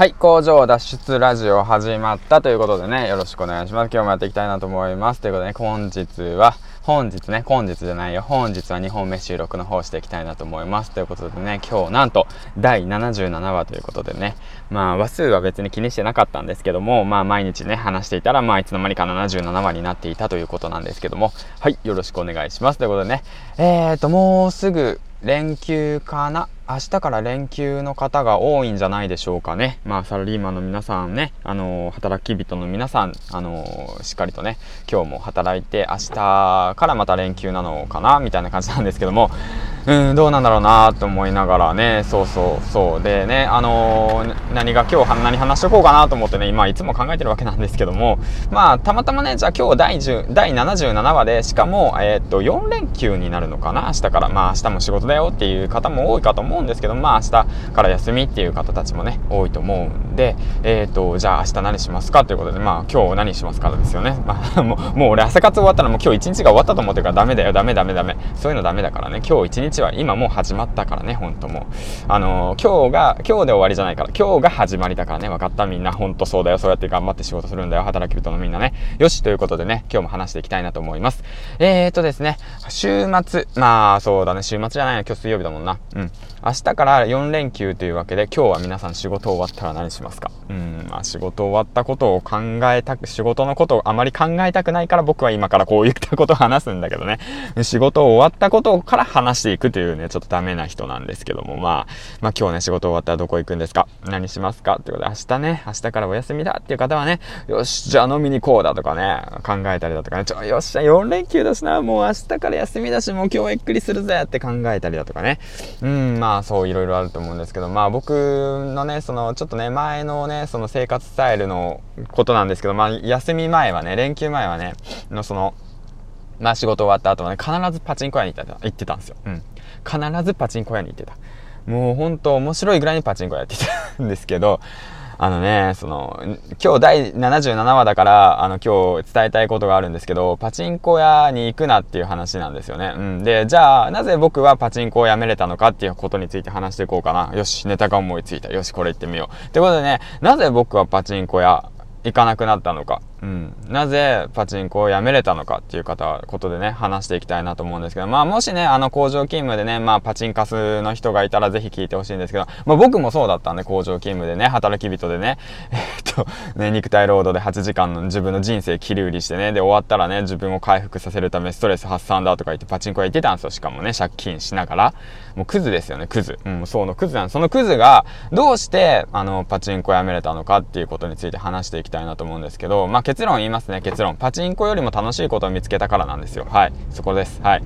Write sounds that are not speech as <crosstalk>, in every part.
はい、工場脱出ラジオ始まったということでね、よろしくお願いします。今日もやっていきたいなと思います。ということでね、本日は、本日ね、本日じゃないよ、本日は2本目収録の方していきたいなと思います。ということでね、今日なんと第77話ということでね、まあ話数は別に気にしてなかったんですけども、まあ毎日ね、話していたら、まあいつの間にか77話になっていたということなんですけども、はい、よろしくお願いします。ということでね、えーと、もうすぐ連休かな明日から連休の方が多いんじゃないでしょうかね。まあ、サラリーマンの皆さんね、あのー、働き人の皆さん、あのー、しっかりとね、今日も働いて、明日からまた連休なのかな、みたいな感じなんですけども、うん、どうなんだろうなと思いながらね、そうそうそう。でね、あのー、何が今日何話しとこうかなと思ってね、今いつも考えてるわけなんですけども、まあ、たまたまね、じゃあ今日第10第77話で、しかも、え、っと、4連休になるのかな、明日から。まあ、明日も仕事だよっていう方も多いかと思うんんですけど、まあ、明日から休みっていう方たちもね、多いと思うんで、えー、っと、じゃあ明日何しますか？ということで、まあ、今日何しますからですよね。まあ、<laughs> もう、もう俺朝活終わったらもう今日一日が終わったと思ってるからダメだよ、ダメダメダメ。そういうのダメだからね、今日一日は今もう始まったからね、ほんともう。あのー、今日が、今日で終わりじゃないから、今日が始まりだからね、分かった？みんな、ほんとそうだよ、そうやって頑張って仕事するんだよ、働き人のみんなね。よし、ということでね、今日も話していきたいなと思います。えーとですね、週末、まあ、そうだね、週末じゃないよ、今日水曜日だもんな。うん。明日から4連休というわけで、今日は皆さん仕事終わったら何しますか？うん、まあ仕事終わったことを考えたく、仕事のことをあまり考えたくないから僕は今からこういったことを話すんだけどね。仕事終わったことから話していくというね、ちょっとダメな人なんですけども、まあ、まあ今日ね、仕事終わったらどこ行くんですか？何しますか？ってことで、明日ね、明日からお休みだっていう方はね、よし、じゃあ飲みに行こうだとかね、考えたりだとかね、ちょ、よっしゃ、4連休だしな、もう明日から休みだし、もう今日はゆっくりするぜって考えたりだとかね。うん、まあそういろいろあると思うんですけど、まあ僕のね、そのちょっとね、前のね、その生活スタイルのことなんですけど、まあ休み前はね、連休前はね、のその、まあ仕事終わった後はね、必ずパチンコ屋に行った行ってたんですよ。うん。必ずパチンコ屋に行ってた。もうほんと面白いぐらいにパチンコ屋やってたんですけど、あのね、その、今日第77話だから、あの、今日伝えたいことがあるんですけど、パチンコ屋に行くなっていう話なんですよね。うん。で、じゃあ、なぜ僕はパチンコを辞めれたのかっていうことについて話していこうかな。よし、ネタが思いついた。よし、これ行ってみよう。ってことでね、なぜ僕はパチンコ屋行かなくなったのか。うん、なぜパチンコをやめれたのかっていう方、ことでね、話していきたいなと思うんですけど、まあもしね、あの工場勤務でね、まあパチンカスの人がいたらぜひ聞いてほしいんですけど、まあ僕もそうだったんで、工場勤務でね、働き人でね、<laughs> えー、っと、ね、肉体労働で8時間の自分の人生切り売りしてね、で終わったらね、自分を回復させるためストレス発散だとか言ってパチンコ屋行ってたんですよ、しかもね、借金しながら。もうクズですよね、クズ。うん、そうのクズなんそのクズが、どうして、あの、パチンコやめれたのかっていうことについて話していきたいなと思うんですけど、まあ結論言いますね、結論。パチンコよりも楽しいことを見つけたからなんですよ。はい。そこです。はい。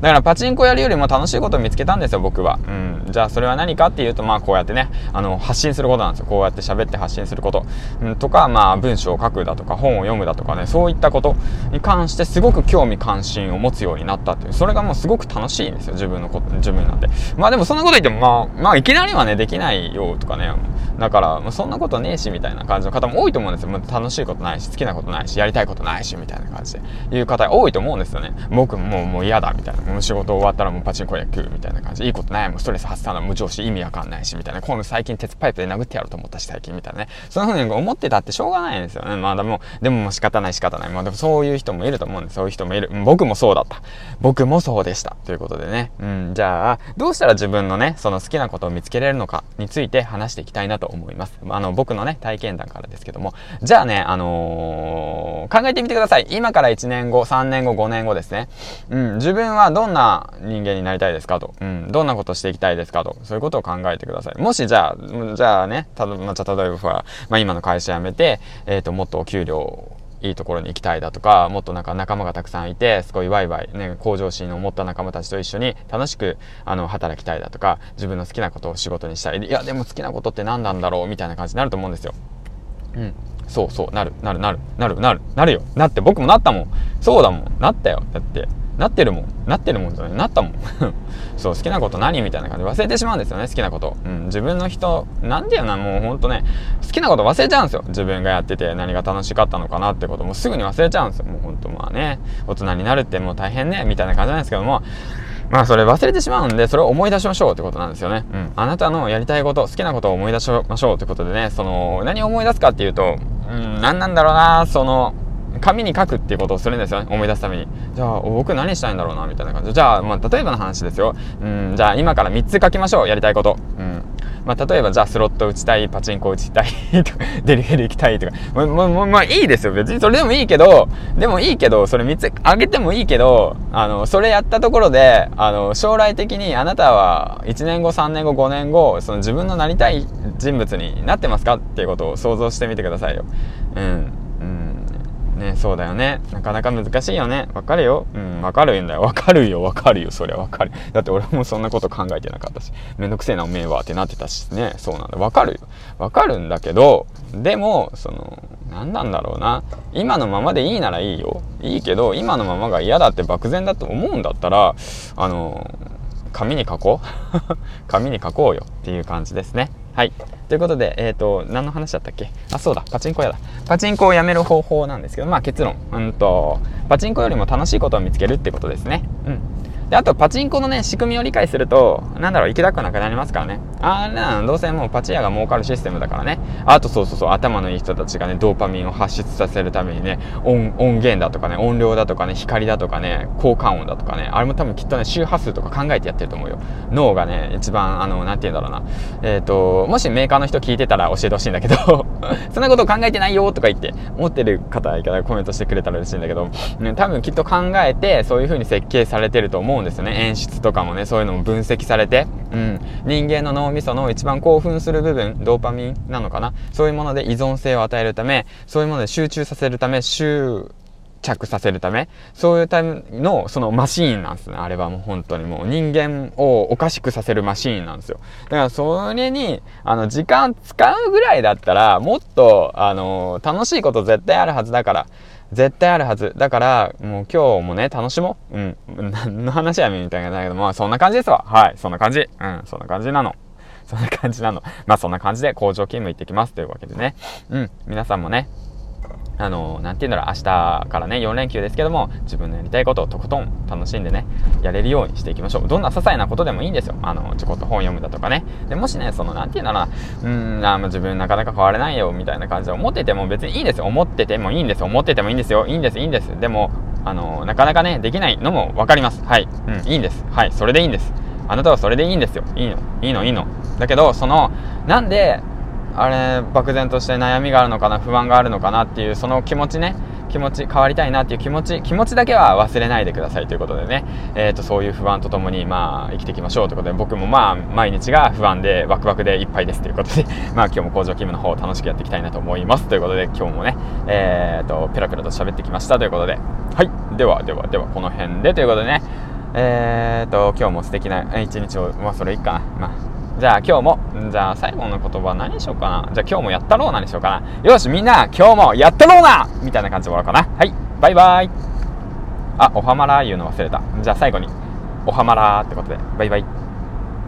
だからパチンコやるよりも楽しいことを見つけたんですよ、僕は。うん。じゃあそれは何かっていうと、まあこうやってね、あの、発信することなんですよ。こうやって喋って発信すること。うん、とか、まあ文章を書くだとか、本を読むだとかね、そういったことに関してすごく興味関心を持つようになったっていう。それがもうすごく楽しいんですよ、自分のこと、自分なんて。まあでもそんなこと言っても、まあ、まあいきなりはね、できないよとかね。だから、そんなことねえし、みたいな感じの方も多いと思うんですよ。楽しいことないし、好きなことないし、やりたいことないし、みたいな感じで。いう方多いと思うんですよね。僕もうもう嫌だ、みたいな。もう仕事終わったらもうパチンコ屋行くみたいな感じ。いいことないもん。ストレス発散の無常視意味わかんないしみたいな。今度最近鉄パイプで殴ってやろうと思ったし最近みたいなね。そんな風に思ってたってしょうがないんですよね。まあでもでも仕方ない仕方ない。まあでもそういう人もいると思うんです。そういう人もいる。僕もそうだった。僕もそうでした。ということでね。うん。じゃあどうしたら自分のねその好きなことを見つけれるのかについて話していきたいなと思いますあの僕のね体験談からですけどもじゃあねあのー、考えてみてください今から1年後3年後5年後ですねうん自分はどんな人間になりたいですかと。うん。どんなことしていきたいですかと。そういうことを考えてください。もしじゃあ、じゃあね、ただまあ、例えば、まあ今の会社辞めて、えっ、ー、と、もっとお給料いいところに行きたいだとか、もっとなんか仲間がたくさんいて、すごいワイワイ、ね、向上心を持った仲間たちと一緒に楽しく、あの、働きたいだとか、自分の好きなことを仕事にしたい。いや、でも好きなことって何なんだろうみたいな感じになると思うんですよ。うん。そうそう、なる、なる、なる、なる、なる、なるよ。なって、僕もなったもん。そうだもん。なったよ。だって。なってるもん。なってるもんじゃない。なったもん。<laughs> そう、好きなこと何みたいな感じで忘れてしまうんですよね、好きなこと。うん、自分の人、なんでよな、もうほんとね、好きなこと忘れちゃうんですよ。自分がやってて何が楽しかったのかなってこともすぐに忘れちゃうんですよ。もうほんとまあね、大人になるってもう大変ね、みたいな感じなんですけども、まあそれ忘れてしまうんでそれを思い出しましょうってことなんですよね、うん、あなたのやりたいこと好きなことを思い出しましょうってことでねその何を思い出すかっていうと、うん、何なんだろうなその紙に書くっていうことをするんですよね。思い出すために。じゃあ僕何したいんだろうなみたいな感じ。じゃあ、まあ、例えばの話ですよ。うんじゃあ今から3つ書きましょうやりたいこと。うん。まあ、例えばじゃあスロット打ちたいパチンコ打ちたい <laughs> デリヘル行きたいとか。ままままあいいですよ。別にそれでもいいけどでもいいけどそれ3つあげてもいいけどあのそれやったところであの将来的にあなたは1年後3年後5年後その自分のなりたい人物になってますか？っていうことを想像してみてくださいよ。うん。ねそうだよね。なかなか難しいよね。わかるよ。うんわかるんだよ。わかるよ。わかるよ。そりゃわかる。だって俺もそんなこと考えてなかったし。めんどくせえなおめえはってなってたしね。そうなんだ。わかるよ。わかるんだけどでもその何なんだろうな。今のままでいいならいいよ。いいけど今のままが嫌だって漠然だと思うんだったらあの紙に書こう。<laughs> 紙に書こうよっていう感じですね。はいということで、えっ、ー、と、何の話だったっけ？あ、そうだ、パチンコ屋だ。パチンコをやめる方法なんですけど、まあ結論、うんと、パチンコよりも楽しいことを見つけるってことですね。うん。で、あと、パチンコのね、仕組みを理解すると、なんだろう、行きたくなくなりますからね。あれなどうせもうパチ屋が儲かるシステムだからね。あと、そうそうそう、頭のいい人たちがね、ドーパミンを発出させるためにね、音、音源だとかね、音量だとかね、光だとかね、効果音だとかね、あれも多分きっとね、周波数とか考えてやってると思うよ。脳がね、一番、あの、なんて言うんだろうな。えっ、ー、と、もしメーカーの人聞いてたら教えてほしいんだけど <laughs> そんなこと考えてないよとか言って、思ってる方いたらコメントしてくれたら嬉しいんだけど、ね、多分きっと考えて、そういう風に設計されてると思うんですよね。演出とかもねそういうのも分析されて、うん、人間の脳みその一番興奮する部分ドーパミンなのかな？そういうもので依存性を与えるためそういうもので集中させるため集着させるためそういうためのそのマシーンなんですね。あれはもう本当にもう。人間をおかしくさせるマシーンなんですよ。だからそれにあの時間使うぐらいだったらもっとあの楽しいこと絶対あるはずだから絶対あるはず。だから、もう今日もね、楽しもう。うん。<laughs> 何の話やめみたいなだけど、まあそんな感じですわ。はい。そんな感じ。うん。そんな感じなの。<laughs> そんな感じなの。まあそんな感じで工場勤務行ってきますというわけでね。うん。皆さんもね、あの、なんて言うんだろう、明日からね、4連休ですけども、自分のやりたいことをとことん楽しんでね、やれるようにしていきましょう。どんな些細なことでもいいんですよ。あの、ちょこっと本読むだとかね。で、もしね、その、なんて言うんだろうな、うん、あ自分なかなか変われないよ、みたいな感じで思ってても別にいいんですよ。思っててもいいんですよ。思っててもいいんですよ。いいんです、いいんです。でも、あの、なかなかね、できないのも分かります。はい。うん、いいんです。はい。それでいいんです。あなたはそれでいいんですよ。いいの。いいの、いいの。だけど、その、なんで、あれ漠然として悩みがあるのかな不安があるのかなっていうその気持ちね気持ち変わりたいなっていう気持ち気持ちだけは忘れないでくださいということでね、えーと、そういう不安とともにまあ生きていきましょうということで僕もまあ毎日が不安でワクワクでいっぱいですということで <laughs> まあ今日も工場勤務の方楽しくやっていきたいなと思いますということで今日もねえーとペラペラと喋ってきましたということで。はい。ではではではこの辺でということでね。えーと今日も素敵な一日をまあそれいいかな。まあじゃあ今日も、じゃあ最後の言葉何にしようかな。じゃあ今日もやったろうなにしようかな。よし、みんな今日もやったろうなみたいな感じで終わろうかな。はい、バイバイ。あ、おはまら言うの忘れた。じゃあ最後に、おはまらってことで、バイバイ。